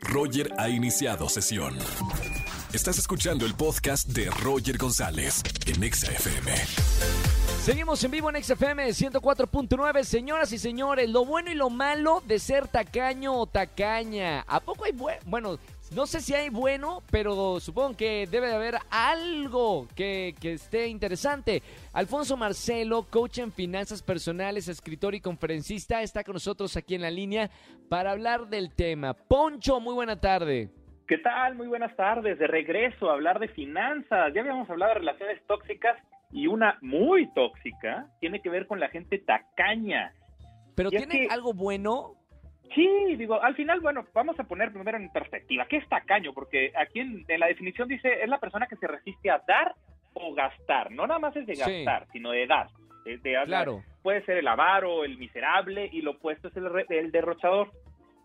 Roger ha iniciado sesión. Estás escuchando el podcast de Roger González en Exa FM. Seguimos en vivo en XFM 104.9. Señoras y señores, lo bueno y lo malo de ser tacaño o tacaña. ¿A poco hay bueno? Bueno, no sé si hay bueno, pero supongo que debe de haber algo que, que esté interesante. Alfonso Marcelo, coach en finanzas personales, escritor y conferencista, está con nosotros aquí en la línea para hablar del tema. Poncho, muy buena tarde. ¿Qué tal? Muy buenas tardes. De regreso a hablar de finanzas. Ya habíamos hablado de relaciones tóxicas y una muy tóxica tiene que ver con la gente tacaña. ¿Pero Y es tiene que- algo bueno? Sí, digo, al final, bueno, vamos a poner primero en perspectiva. ¿Qué es tacaño? Porque aquí en, en la definición dice, es la persona que se resiste a dar o gastar. No nada más es de Sí. gastar, sino de dar. De- Claro. Puede ser el avaro, el miserable, y lo opuesto es el, el derrochador.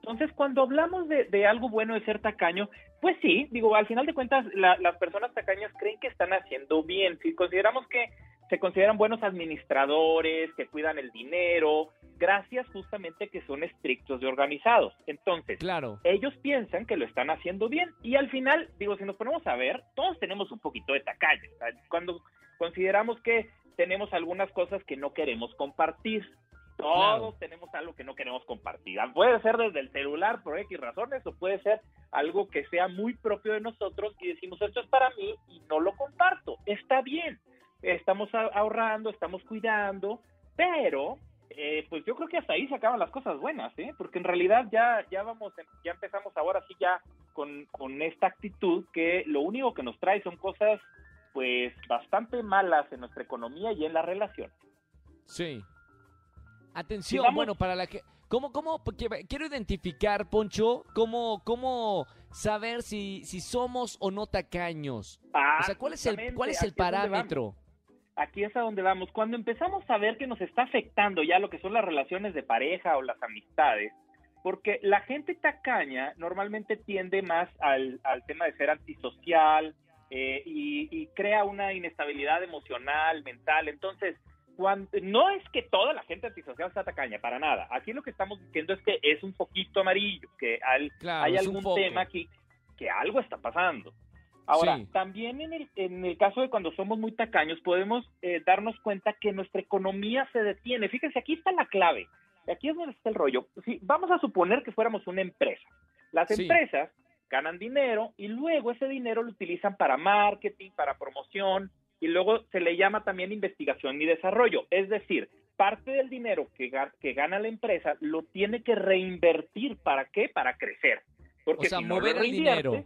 Entonces, cuando hablamos de, de algo bueno de ser tacaño, pues sí, digo, al final de cuentas, la- las personas tacañas creen que están haciendo bien. Si consideramos que se consideran buenos administradores, que cuidan el dinero, gracias justamente que son estrictos y organizados. Entonces, Claro. ellos piensan que lo están haciendo bien y al final, digo, si nos ponemos a ver, todos tenemos un poquito de sea, Cuando consideramos que tenemos algunas cosas que no queremos compartir. Todos Claro. tenemos algo que no queremos compartir. Ah, Puede ser desde el celular por X razones o puede ser algo que sea muy propio de nosotros y decimos esto es para mí y no lo comparto. Está bien. Estamos ahorrando, estamos cuidando, pero eh, pues yo creo que hasta ahí se acaban las cosas buenas, ¿eh? Porque en realidad ya ya vamos, ya empezamos ahora sí ya con, con esta actitud que lo único que nos trae son cosas pues bastante malas en nuestra economía y en la relación. Sí. Atención, Digamos- bueno, para la que... ¿Cómo, cómo? Porque quiero identificar, Poncho, cómo, cómo saber si, si somos o no tacaños. Ah, O sea, ¿cuál es el, cuál es el parámetro? Aquí es a donde vamos. Cuando empezamos a ver que nos está afectando ya lo que son las relaciones de pareja o las amistades, porque la gente tacaña normalmente tiende más al, al tema de ser antisocial eh, y, y crea una inestabilidad emocional, mental. Entonces, cuando, no es que toda la gente antisocial sea tacaña, para nada. Aquí lo que estamos diciendo es que es un poquito amarillo, que al- Claro, hay algún tema aquí que algo está pasando. Ahora, Sí. también en el, en el caso de cuando somos muy tacaños, podemos eh, darnos cuenta que nuestra economía se detiene. Fíjense, aquí está la clave. Aquí es donde está el rollo. Si, vamos a suponer que fuéramos una empresa. Las Sí. empresas ganan dinero y luego ese dinero lo utilizan para marketing, para promoción y luego se le llama también investigación y desarrollo. Es decir, parte del dinero que, que gana la empresa lo tiene que reinvertir. ¿Para qué? Para crecer. Porque O sea, si no mover lo el dinero.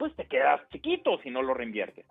Pues te quedas chiquito si no lo reinviertes.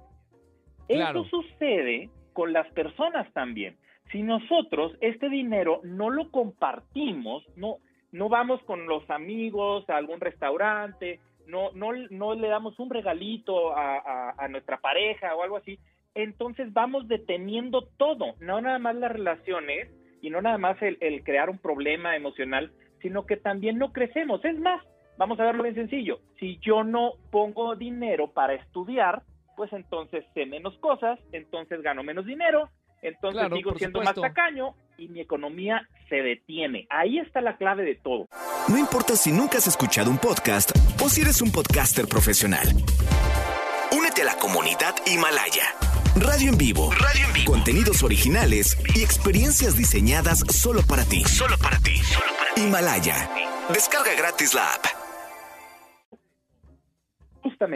Claro. Eso sucede con las personas también. Si nosotros este dinero no lo compartimos, no, no vamos con los amigos a algún restaurante, no, no, no le damos un regalito a, a- a nuestra pareja o algo así, entonces vamos deteniendo todo, no nada más las relaciones y no nada más el, el crear un problema emocional, sino que también no crecemos. Es más, vamos a verlo bien sencillo, si yo no pongo dinero para estudiar, pues entonces sé menos cosas, entonces gano menos dinero, entonces Claro, sigo siendo supuesto. más tacaño y mi economía se detiene. Ahí está la clave de todo. No importa si nunca has escuchado un podcast o si eres un podcaster profesional. Únete a la comunidad Himalaya. Radio en vivo. Radio en vivo. Contenidos originales y experiencias diseñadas solo para ti. Solo para ti. Himalaya. Descarga gratis la app.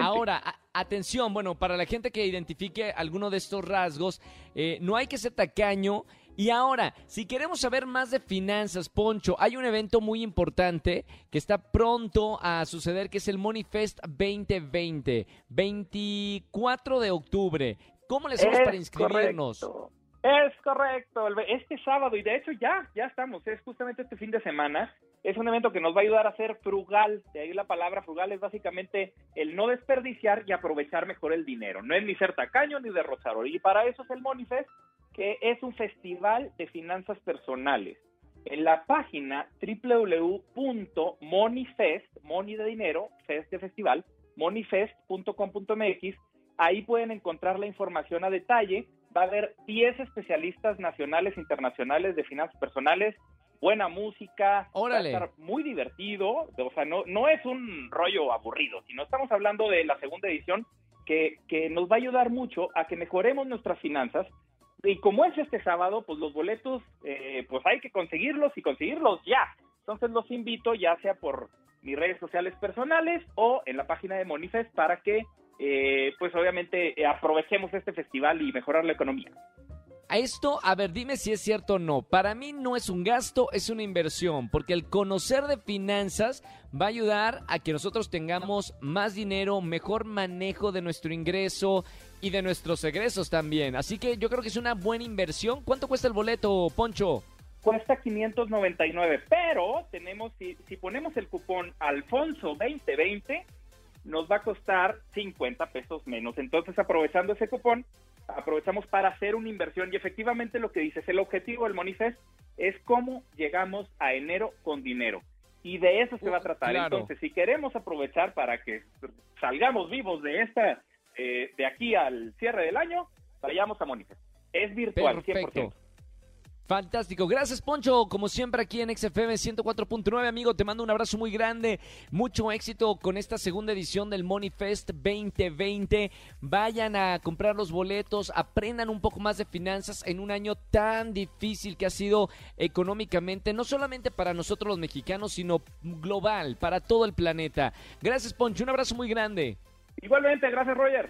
Ahora, atención, bueno, para la gente que identifique alguno de estos rasgos, eh, no hay que ser tacaño. Y ahora, si queremos saber más de finanzas, Poncho, hay un evento muy importante que está pronto a suceder, que es el Money Fest 2020, 24 de octubre. ¿Cómo le hacemos para inscribirnos? correcto. Es correcto. Este sábado, y de hecho ya, ya estamos, es justamente este fin de semana. Es un evento que nos va a ayudar a ser frugal. De ahí la palabra frugal es básicamente el no desperdiciar y aprovechar mejor el dinero. No es ni ser tacaño ni derrochador. Y para eso es el Monifest, que es un festival de finanzas personales. En la página www.monifest, money de dinero, fest de festival, monifest.com.mx, ahí pueden encontrar la información a detalle. Va a haber 10 especialistas nacionales e internacionales de finanzas personales buena música, Órale. va a estar muy divertido, o sea, no, no es un rollo aburrido, sino estamos hablando de la segunda edición que, que nos va a ayudar mucho a que mejoremos nuestras finanzas. Y como es este sábado, pues los boletos, eh, pues hay que conseguirlos y conseguirlos ya. Entonces los invito ya sea por mis redes sociales personales o en la página de Monifest para que, eh, pues obviamente, eh, aprovechemos este festival y mejorar la economía. A esto, a ver, dime si es cierto o no. Para mí no es un gasto, es una inversión, porque el conocer de finanzas va a ayudar a que nosotros tengamos más dinero, mejor manejo de nuestro ingreso y de nuestros egresos también. Así que yo creo que es una buena inversión. ¿Cuánto cuesta el boleto, Poncho? Cuesta 599, pero tenemos, si, si ponemos el cupón Alfonso 2020, nos va a costar 50 pesos menos. Entonces, aprovechando ese cupón, aprovechamos para hacer una inversión y efectivamente lo que dices, el objetivo del Monifest es cómo llegamos a enero con dinero. Y de eso se va a tratar. Claro. Entonces, si queremos aprovechar para que salgamos vivos de esta, eh, de aquí al cierre del año, vayamos a Monifest. Es virtual, Perfecto. 100%. Fantástico. Gracias, Poncho. Como siempre aquí en XFM 104.9, amigo, te mando un abrazo muy grande. Mucho éxito con esta segunda edición del Money Fest 2020. Vayan a comprar los boletos, aprendan un poco más de finanzas en un año tan difícil que ha sido económicamente, no solamente para nosotros los mexicanos, sino global, para todo el planeta. Gracias, Poncho. Un abrazo muy grande. Igualmente, gracias, Roger.